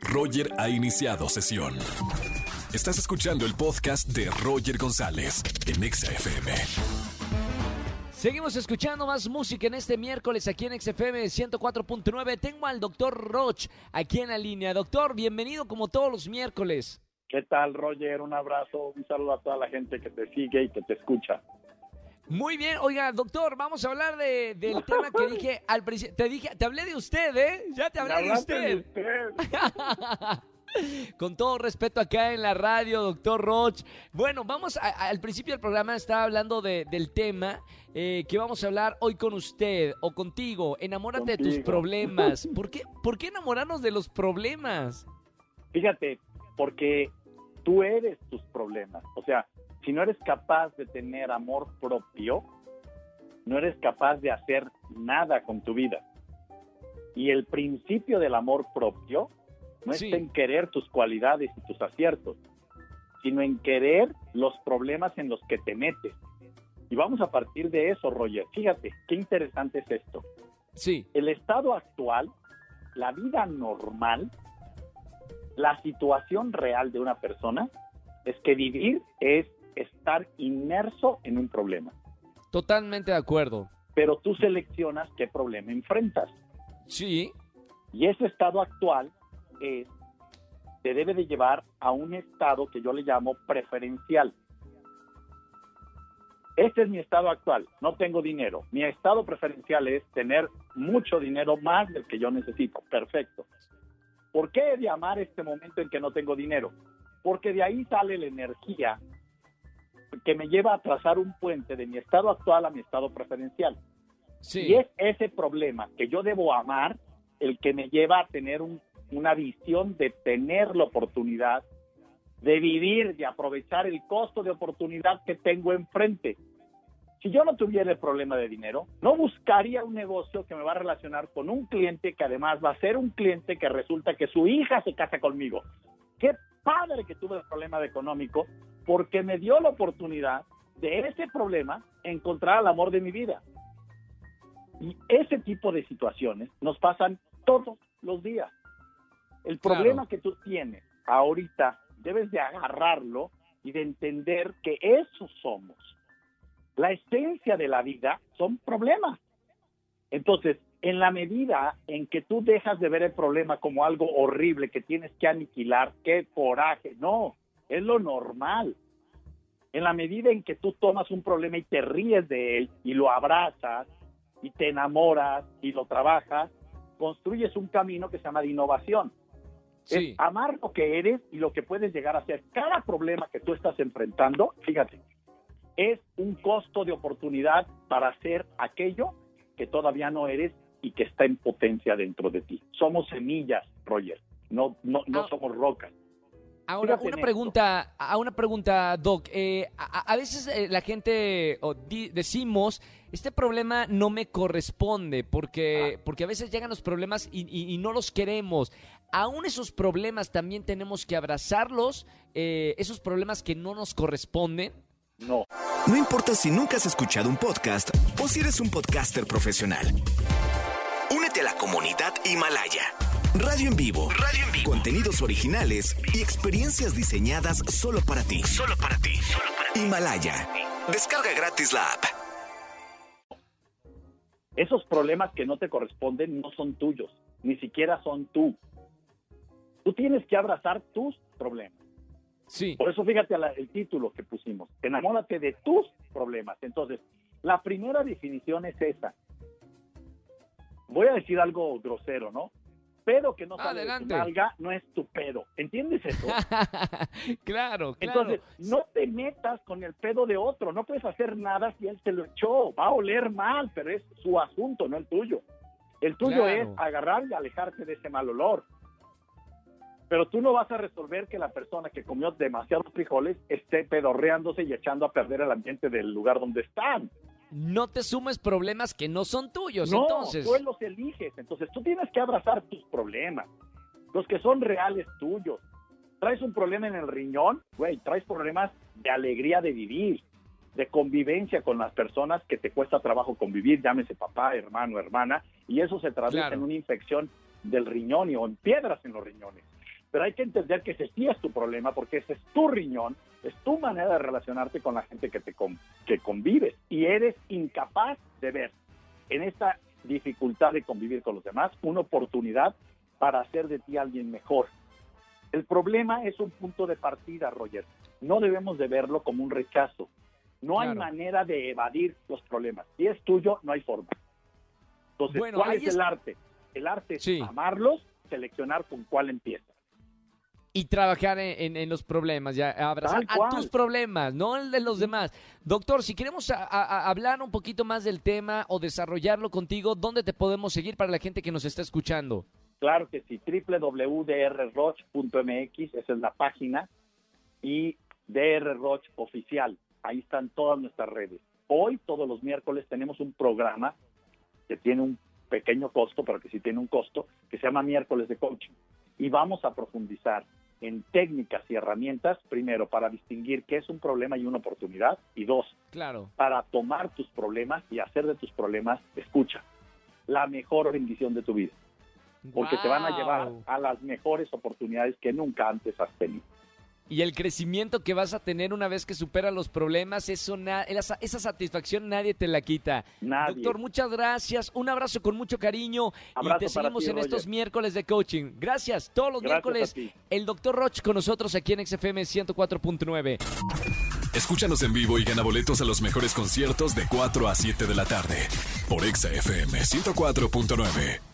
Roger ha iniciado sesión. Estás escuchando el podcast de Roger González en Exa FM. Seguimos escuchando más música en este miércoles aquí en XFM 104.9. Tengo al doctor Roch aquí en la línea. Doctor, bienvenido como todos los miércoles. ¿Qué tal, Roger? Un abrazo, un saludo a toda la gente que te sigue y que te escucha. Muy bien, oiga, doctor, vamos a hablar de, del tema que dije al principio. Te dije, te hablé de usted, ¿eh? Ya te hablé de usted. Con todo respeto acá en la radio, doctor Roch. Bueno, vamos al principio del programa estaba hablando de, del tema eh, que vamos a hablar hoy con usted o contigo. Enamórate de tus problemas. ¿Por qué, ¿Por qué enamorarnos de los problemas? Fíjate, porque tú eres tus problemas. O sea, si no eres capaz de tener amor propio, no eres capaz de hacer nada con tu vida. Y el principio del amor propio no es en querer tus cualidades y tus aciertos, sino en querer los problemas en los que te metes. Y vamos a partir de eso, Roger. Fíjate, qué interesante es esto. Sí. El estado actual, la vida normal, la situación real de una persona es que vivir es estar inmerso en un problema. Totalmente de acuerdo. Pero tú seleccionas qué problema enfrentas. Sí. Y ese estado actual es, te debe de llevar a un estado que yo le llamo preferencial. Este es mi estado actual, no tengo dinero. Mi estado preferencial es tener mucho dinero más del que yo necesito. Perfecto. ¿Por qué he de amar este momento en que no tengo dinero? Porque de ahí sale la energía que me lleva a trazar un puente de mi estado actual a mi estado preferencial. Y es ese problema que yo debo amar el que me lleva a tener una visión de tener la oportunidad de vivir, de aprovechar el costo de oportunidad que tengo enfrente. Si yo no tuviera el problema de dinero, no buscaría un negocio que me va a relacionar con un cliente que además va a ser un cliente que resulta que su hija se casa conmigo. Qué padre que tuve el problema económico porque me dio la oportunidad de ese problema encontrar el amor de mi vida. Y ese tipo de situaciones nos pasan todos los días. El problema que tú tienes ahorita, debes de agarrarlo y de entender que eso somos. La esencia de la vida son problemas. Entonces, en la medida en que tú dejas de ver el problema como algo horrible que tienes que aniquilar, qué coraje, no, es lo normal. En la medida en que tú tomas un problema y te ríes de él y lo abrazas y te enamoras y lo trabajas, construyes un camino que se llama de innovación. Es amar lo que eres y lo que puedes llegar a ser. Cada problema que tú estás enfrentando, fíjate, es un costo de oportunidad para hacer aquello que todavía no eres y que está en potencia dentro de ti. Somos semillas, Roger, no, no, no ah. somos rocas. Ahora, una pregunta, a una pregunta, Doc. Eh, a, veces eh, la gente decimos, este problema no me corresponde, porque, ah. porque a veces llegan los problemas y, no los queremos. Aún esos problemas también tenemos que abrazarlos, eh, esos problemas que no nos corresponden. No. No importa si nunca has escuchado un podcast o si eres un podcaster profesional. Únete a la comunidad Himalaya. Radio en vivo. Radio en vivo. Contenidos originales y experiencias diseñadas solo para ti. Solo para ti. Himalaya. Descarga gratis la app. Esos problemas que no te corresponden no son tuyos, ni siquiera son tú. Tú tienes que abrazar tus problemas. Sí. Por eso fíjate el título que pusimos. Enamórate de tus problemas. Entonces, la primera definición es esa. Voy a decir algo grosero, ¿no? Pedo que no sale de tu nalga no es tu pedo. ¿Entiendes eso? claro, claro. Entonces, no te metas con el pedo de otro. No puedes hacer nada si él se lo echó. Va a oler mal, pero es su asunto, no el tuyo. El tuyo es agarrar y alejarte de ese mal olor. Pero tú no vas a resolver que la persona que comió demasiados frijoles esté pedorreándose y echando a perder el ambiente del lugar donde están no te sumes problemas que no son tuyos. No, entonces. tú los eliges. Entonces tú tienes que abrazar tus problemas, los que son reales tuyos. Traes un problema en el riñón, güey, traes problemas de alegría de vivir, de convivencia con las personas que te cuesta trabajo convivir, llámese papá, hermano, hermana, y eso se traduce en una infección del riñón y o en piedras en los riñones. Pero hay que entender que ese sí es tu problema porque ese es tu riñón, es tu manera de relacionarte con la gente que te que convives y eres incapaz de ver en esta dificultad de convivir con los demás una oportunidad para hacer de ti alguien mejor. El problema es un punto de partida, Roger. No debemos de verlo como un rechazo. No hay manera de evadir los problemas. Si es tuyo, no hay forma. Entonces, ¿cuál es, el arte? El arte es amarlos, seleccionar con cuál empieza. Y trabajar en, los problemas, ya abrazar a tus problemas, no el de los demás. Doctor, si queremos hablar un poquito más del tema o desarrollarlo contigo, ¿dónde te podemos seguir para la gente que nos está escuchando? Claro que sí, www.drroch.mx, esa es la página, y drroch oficial, ahí están todas nuestras redes. Hoy, todos los miércoles, tenemos un programa que tiene un pequeño costo, pero que sí tiene un costo, que se llama miércoles de coaching. Y vamos a profundizar en técnicas y herramientas, primero, para distinguir qué es un problema y una oportunidad, y dos, claro. para tomar tus problemas y hacer de tus problemas, escucha, la mejor bendición de tu vida porque te van a llevar a las mejores oportunidades que nunca antes has tenido. Y el crecimiento que vas a tener una vez que superas los problemas, eso esa, esa, satisfacción nadie te la quita. Doctor, muchas gracias. Un abrazo con mucho cariño. y te seguimos en estos miércoles de coaching. Gracias. Todos los miércoles, el doctor Roch con nosotros aquí en XFM 104.9. Escúchanos en vivo y gana boletos a los mejores conciertos de 4 a 7 de la tarde por XFM 104.9.